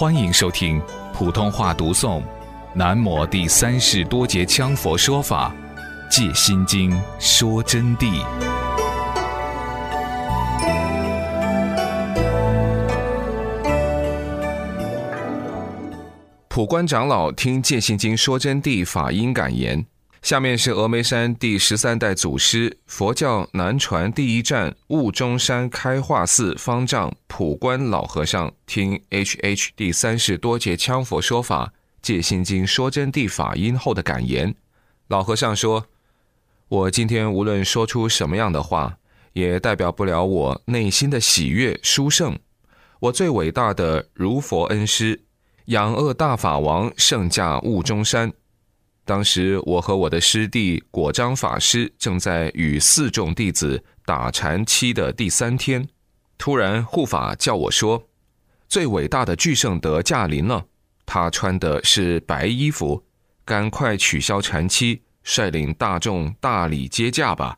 欢迎收听普通话读诵《南摩第三世多杰羌佛说法借心经说真谛》。普观长老听戒心经说真谛法音感言。下面是峨眉山第十三代祖师、佛教南传第一站雾中山开化寺方丈普观老和尚听 H H 第三世多杰羌佛说法借心经说真谛法音后的感言。老和尚说：“我今天无论说出什么样的话，也代表不了我内心的喜悦殊胜。我最伟大的如佛恩师，养恶大法王圣驾雾中山。”当时我和我的师弟果章法师正在与四众弟子打禅期的第三天，突然护法叫我说：“最伟大的巨圣德驾临了，他穿的是白衣服，赶快取消禅期，率领大众大礼接驾吧。”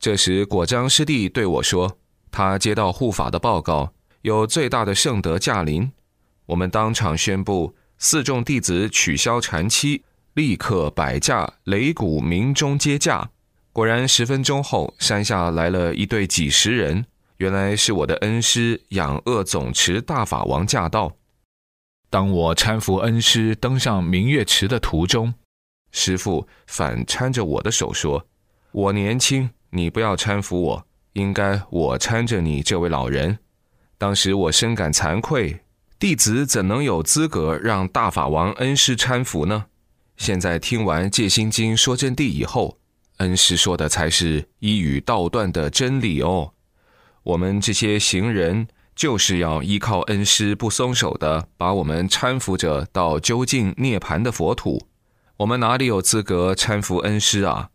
这时果章师弟对我说：“他接到护法的报告，有最大的圣德驾临。”我们当场宣布四众弟子取消禅期。立刻摆架擂鼓鸣钟接驾，果然十分钟后，山下来了一队几十人，原来是我的恩师养恶总持大法王驾到。当我搀扶恩师登上明月池的途中，师傅反搀着我的手说：“我年轻，你不要搀扶我，应该我搀着你这位老人。”当时我深感惭愧，弟子怎能有资格让大法王恩师搀扶呢？现在听完《戒心经》说真谛以后，恩师说的才是一语道断的真理哦。我们这些行人就是要依靠恩师不松手的，把我们搀扶着到究竟涅槃的佛土。我们哪里有资格搀扶恩师啊？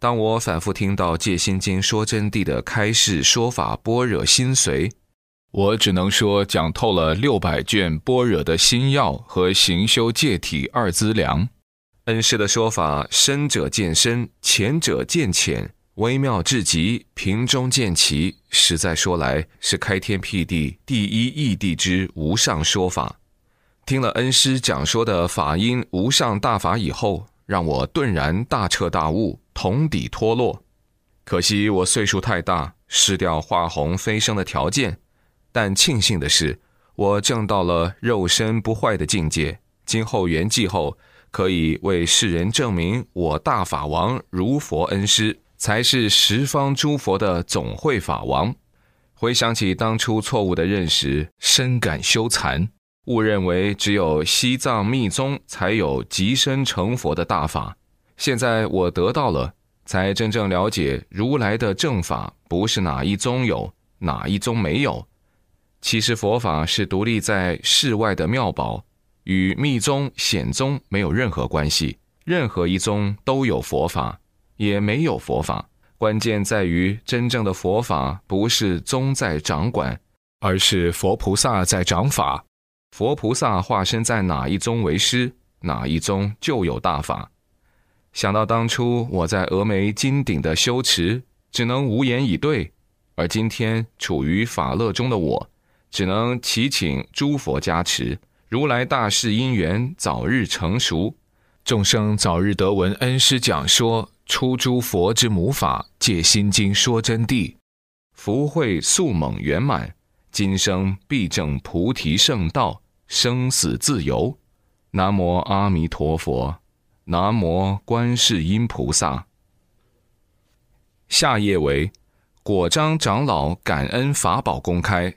当我反复听到《戒心经》说真谛的开示说法般若心髓，我只能说讲透了六百卷般若的心要和行修戒体二资粮。恩师的说法，深者见深，浅者见浅，微妙至极，平中见奇。实在说来，是开天辟地第一义谛之无上说法。听了恩师讲说的法音无上大法以后，让我顿然大彻大悟，同底脱落。可惜我岁数太大，失掉化虹飞升的条件。但庆幸的是，我证到了肉身不坏的境界。今后圆寂后。可以为世人证明，我大法王如佛恩师，才是十方诸佛的总会法王。回想起当初错误的认识，深感羞惭，误认为只有西藏密宗才有即身成佛的大法。现在我得到了，才真正了解如来的正法不是哪一宗有，哪一宗没有。其实佛法是独立在世外的妙宝。与密宗、显宗没有任何关系，任何一宗都有佛法，也没有佛法。关键在于，真正的佛法不是宗在掌管，而是佛菩萨在掌法。佛菩萨化身在哪一宗为师，哪一宗就有大法。想到当初我在峨眉金顶的修持，只能无言以对；而今天处于法乐中的我，只能祈请诸佛加持。如来大士因缘早日成熟，众生早日得闻恩师讲说出诸佛之母法，借心经说真谛，福慧速猛圆满，今生必证菩提圣道，生死自由。南无阿弥陀佛，南无观世音菩萨。下页为果章长老感恩法宝公开，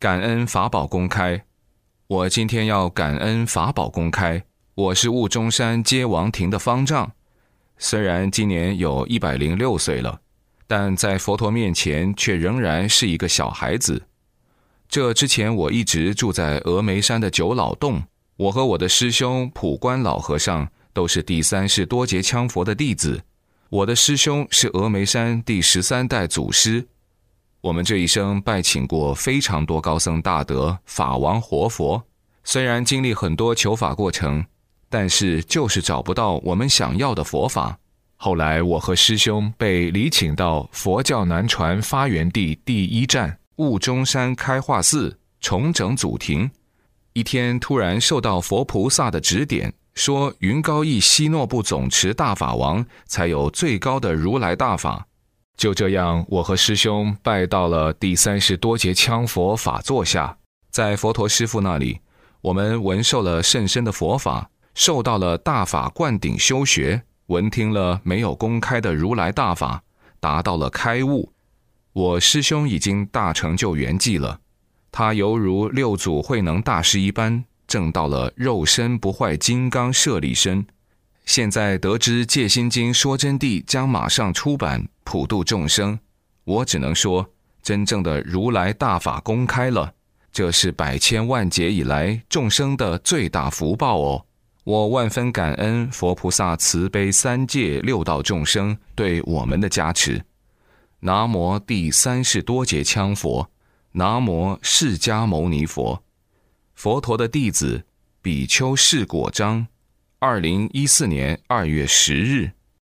感恩法宝公开。我今天要感恩法宝公开。我是雾中山接王庭的方丈，虽然今年有一百零六岁了，但在佛陀面前却仍然是一个小孩子。这之前我一直住在峨眉山的九老洞，我和我的师兄普观老和尚都是第三世多杰羌佛的弟子。我的师兄是峨眉山第十三代祖师。我们这一生拜请过非常多高僧大德、法王活佛，虽然经历很多求法过程，但是就是找不到我们想要的佛法。后来我和师兄被礼请到佛教南传发源地第一站雾中山开化寺，重整祖庭。一天突然受到佛菩萨的指点，说云高义西诺部总持大法王才有最高的如来大法。就这样，我和师兄拜到了第三十多节羌佛法座下，在佛陀师父那里，我们闻受了甚深的佛法，受到了大法灌顶修学，闻听了没有公开的如来大法，达到了开悟。我师兄已经大成就圆寂了。他犹如六祖慧能大师一般，证到了肉身不坏金刚舍利身。现在得知《戒心经》说真谛将马上出版，普度众生，我只能说，真正的如来大法公开了，这是百千万劫以来众生的最大福报哦。我万分感恩佛菩萨慈悲三界六道众生对我们的加持。南无第三世多劫羌佛。南无释迦牟尼佛，佛陀的弟子比丘释果章，二零一四年二月十日。